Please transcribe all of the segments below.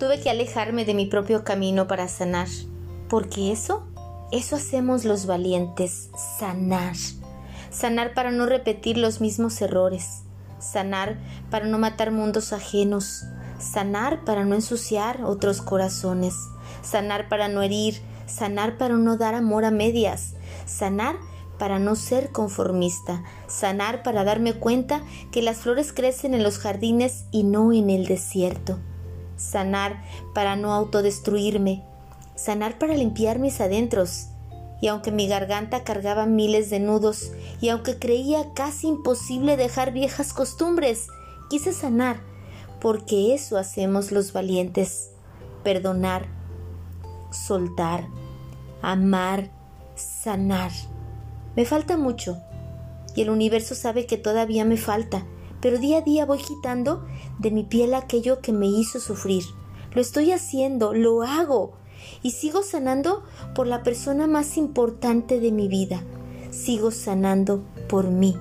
Tuve que alejarme de mi propio camino para sanar, porque eso, eso hacemos los valientes, sanar. Sanar para no repetir los mismos errores, sanar para no matar mundos ajenos, sanar para no ensuciar otros corazones, sanar para no herir, sanar para no dar amor a medias, sanar para no ser conformista, sanar para darme cuenta que las flores crecen en los jardines y no en el desierto, sanar para no autodestruirme, sanar para limpiar mis adentros, y aunque mi garganta cargaba miles de nudos, y aunque creía casi imposible dejar viejas costumbres, quise sanar, porque eso hacemos los valientes, perdonar, soltar, amar, sanar. Me falta mucho, y el universo sabe que todavía me falta, pero día a día voy quitando de mi piel aquello que me hizo sufrir. Lo estoy haciendo, lo hago, y sigo sanando por la persona más importante de mi vida. Sigo sanando por mí,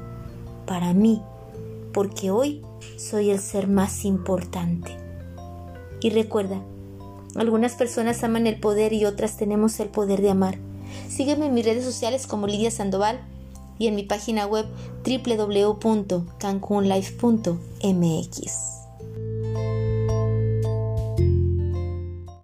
para mí, porque hoy soy el ser más importante. Y recuerda, algunas personas aman el poder y otras tenemos el poder de amar. Sígueme en mis redes sociales como Lidia Sandoval y en mi página web www.cancunlife.mx.